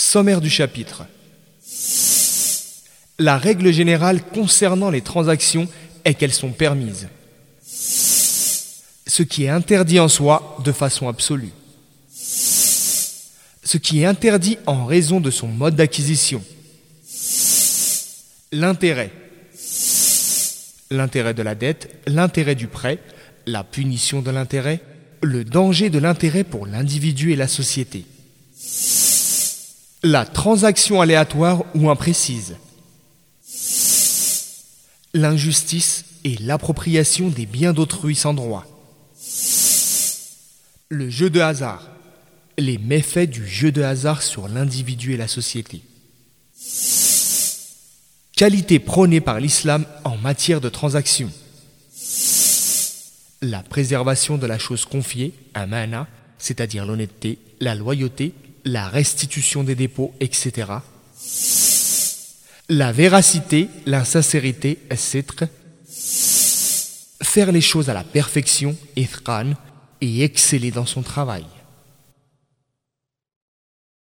Sommaire du chapitre. La règle générale concernant les transactions est qu'elles sont permises. Ce qui est interdit en soi de façon absolue. Ce qui est interdit en raison de son mode d'acquisition. L'intérêt. L'intérêt de la dette, l'intérêt du prêt, la punition de l'intérêt, le danger de l'intérêt pour l'individu et la société. La transaction aléatoire ou imprécise. L'injustice et l'appropriation des biens d'autrui sans droit. Le jeu de hasard. Les méfaits du jeu de hasard sur l'individu et la société. Qualité prônée par l'islam en matière de transaction la préservation de la chose confiée, un mana, c'est-à-dire l'honnêteté, la loyauté, la restitution des dépôts, etc. La véracité, la sincérité, etc. Faire les choses à la perfection, et exceller dans son travail.